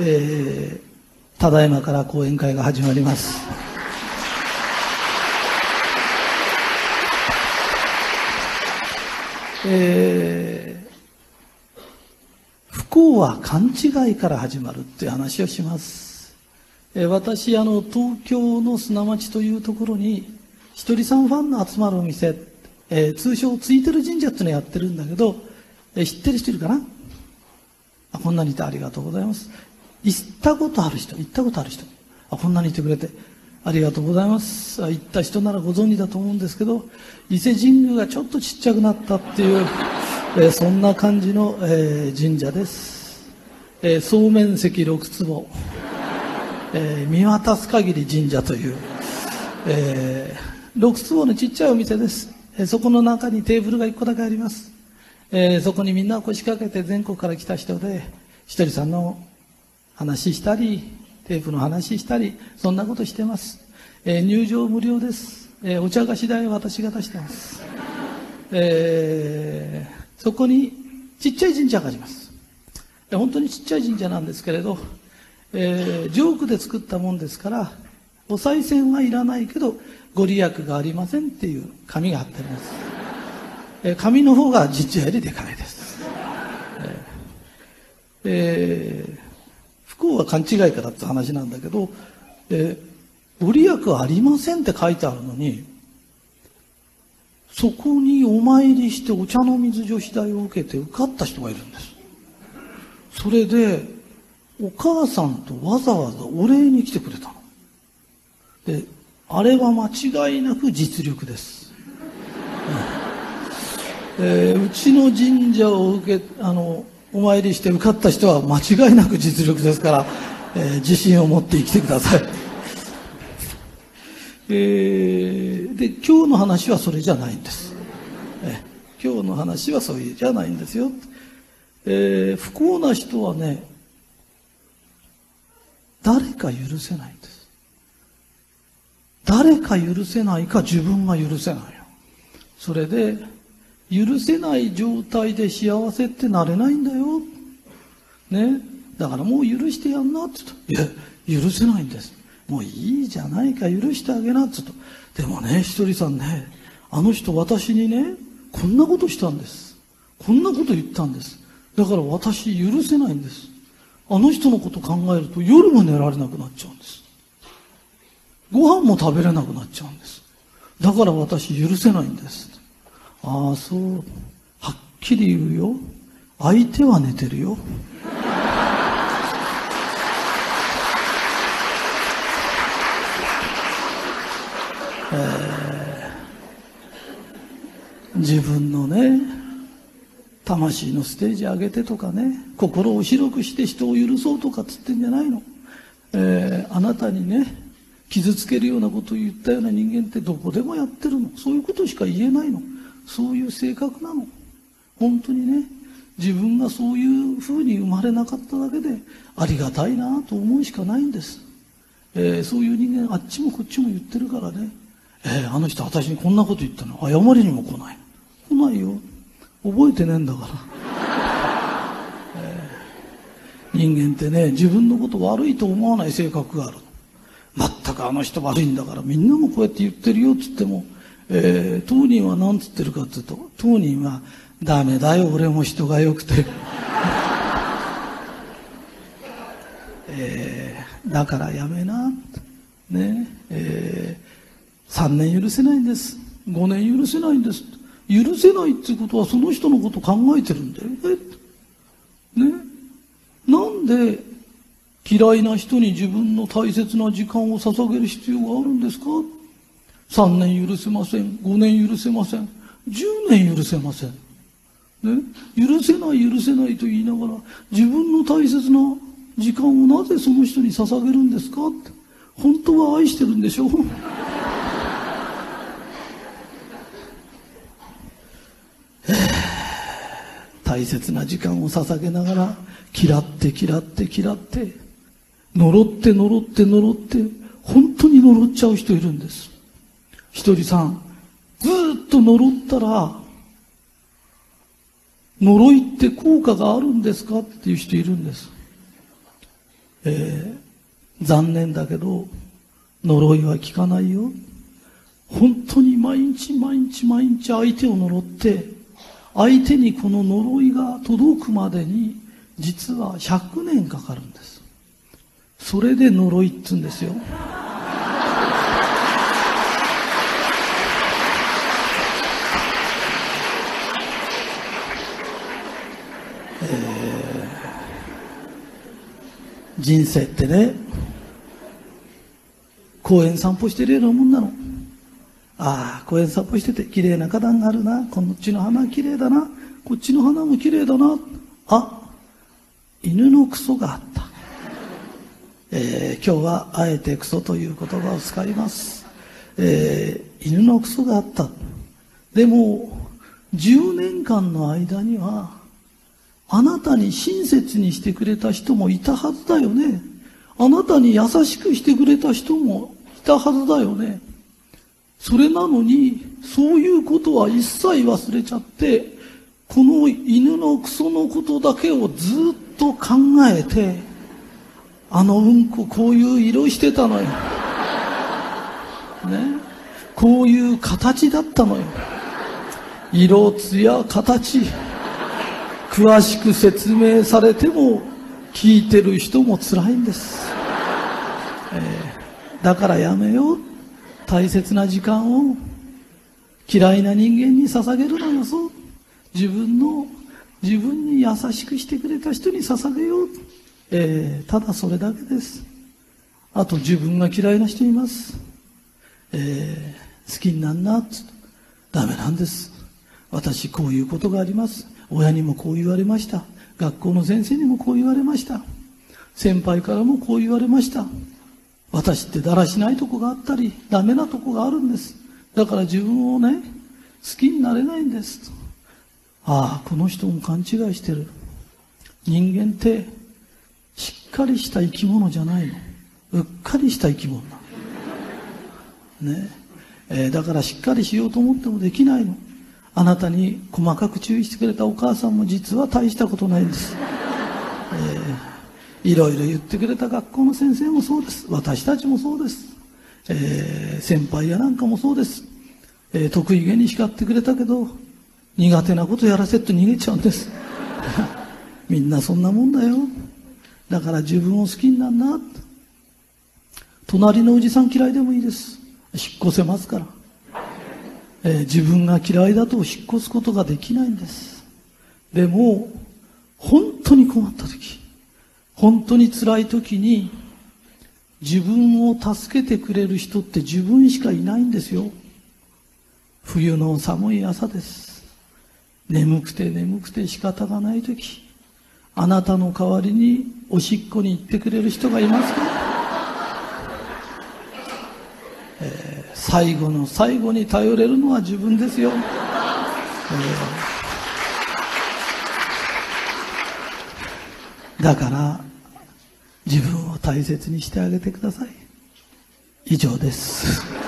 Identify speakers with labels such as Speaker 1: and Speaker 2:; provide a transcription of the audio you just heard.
Speaker 1: えー、ただいまから講演会が始まります。えー、不幸は勘違いから始まるっていう話をします。えー、私、あの、東京の砂町というところに、ひとりさんファンの集まるお店、えー、通称ついてる神社っていうのやってるんだけど、えー、知ってる人いるかな？あこんなにいてありがとうございます。行ったことある人、行ったことある人。あこんなにいてくれてありがとうございます。行った人ならご存知だと思うんですけど、伊勢神宮がちょっとちっちゃくなったっていう、え、そんな感じの、えー、神社です。えー、総面積6坪、え見渡す限り神社という、え6坪のちっちゃいお店です。えそこの中にテーブルが1個だけあります。えそこにみんな腰掛けて全国から来た人で、ひとりさんの話したり、テープの話したり、そんなことしてます。えー、入場無料です。えー、お茶菓子代は私が出してます。えー、そこにちっちゃい神社があります。本当にちっちゃい神社なんですけれど、えー、ジョークで作ったもんですから、お賽銭はいらないけど、ご利益がありませんっていう紙が貼ってあります。えー、紙の方が実社よりでかいです。えーえー幸は勘違いからって話なんだけど、えー、ご利益ありませんって書いてあるのに、そこにお参りしてお茶の水女子大を受けて受かった人がいるんです。それで、お母さんとわざわざお礼に来てくれたの。で、あれは間違いなく実力です。えー、うちの神社を受け、あの、お参りして受かった人は間違いなく実力ですから、えー、自信を持って生きてください。えー、で、今日の話はそれじゃないんです。えー、今日の話はそういうじゃないんですよ。えー、不幸な人はね、誰か許せないんです。誰か許せないか自分が許せない。それで、許せない状態で幸せってなれないんだよ。ね。だからもう許してやんなって言うと、いや、許せないんです。もういいじゃないか、許してあげなって言うと。でもね、ひとりさんね、あの人私にね、こんなことしたんです。こんなこと言ったんです。だから私許せないんです。あの人のこと考えると夜も寝られなくなっちゃうんです。ご飯も食べれなくなっちゃうんです。だから私許せないんです。ああ、そう。はっきり言うよ。相手は寝てるよ。えー、自分のね、魂のステージ上げてとかね、心を広くして人を許そうとかっつってんじゃないの。えー、あなたにね、傷つけるようなことを言ったような人間ってどこでもやってるの。そういうことしか言えないの。そういう性格なの。本当にね、自分がそういうふうに生まれなかっただけで、ありがたいなと思うしかないんです。えー、そういう人間、あっちもこっちも言ってるからね、えー、あの人私にこんなこと言ったの、謝りにも来ない。来ないよ。覚えてねえんだから。えー、人間ってね、自分のこと悪いと思わない性格がある。全くあの人悪いんだから、みんなもこうやって言ってるよって言っても、えー、当人は何つってるかっていうと、当人は、ダメだよ、俺も人が良くて。えー、だからやめな。ね、えー、3年許せないんです。5年許せないんです。許せないってことはその人のこと考えてるんだよね。ね。なんで嫌いな人に自分の大切な時間を捧げる必要があるんですか？3年許せません。5年許せません。10年許せません。ね、許せない許せないと言いながら、自分の大切な時間をなぜその人に捧げるんですかって。本当は愛してるんでしょ？う 大切な時間を捧げながら、嫌って嫌って嫌って、呪って呪って呪って、本当に呪っちゃう人いるんです。ひとりさん、ずっと呪ったら、呪いって効果があるんですかっていう人いるんです。えー、残念だけど、呪いは効かないよ。本当に毎日毎日毎日相手を呪って、相手にこの呪いが届くまでに、実は100年かかるんです。それで呪いっつうんですよ。えー、人生ってね、公園散歩してるようなもんなの。ああ、公園散歩してて綺麗な花壇があるな。こっちの花綺麗だな。こっちの花も綺麗だな。あ、犬のクソがあった。えー、今日はあえてクソという言葉を使います。えー、犬のクソがあった。でも、10年間の間には、あなたに親切にしてくれた人もいたはずだよね。あなたに優しくしてくれた人もいたはずだよね。それなのに、そういうことは一切忘れちゃって、この犬のクソのことだけをずっと考えて、あのうんここういう色してたのよ。ね。こういう形だったのよ。色、艶、形。詳しく説明されても聞いてる人も辛いんです。えー、だからやめよう。大切な時間を嫌いな人間に捧げるのよ、そう。自分の、自分に優しくしてくれた人に捧げよう。えー、ただそれだけです。あと自分が嫌いな人います。えー、好きになんなっ、つダメなんです。私こういうことがあります。親にもこう言われました。学校の先生にもこう言われました。先輩からもこう言われました。私ってだらしないとこがあったり、ダメなとこがあるんです。だから自分をね、好きになれないんです。ああ、この人も勘違いしてる。人間って、しっかりした生き物じゃないの。うっかりした生き物な。ね。えー、だからしっかりしようと思ってもできないの。あなたに細かく注意してくれたお母さんも実は大したことないんです。えー、いろいろ言ってくれた学校の先生もそうです。私たちもそうです。えー、先輩やなんかもそうです。えー、得意げに叱ってくれたけど、苦手なことやらせと逃げちゃうんです。みんなそんなもんだよ。だから自分を好きになんな。隣のおじさん嫌いでもいいです。引っ越せますから。えー、自分が嫌いだと引っ越すことができないんです。でも、本当に困った時、本当に辛い時に、自分を助けてくれる人って自分しかいないんですよ。冬の寒い朝です。眠くて眠くて仕方がない時あなたの代わりにおしっこに行ってくれる人がいますか、えー、最後の最後に頼れるのは自分ですよ、えー、だから自分を大切にしてあげてください。以上です。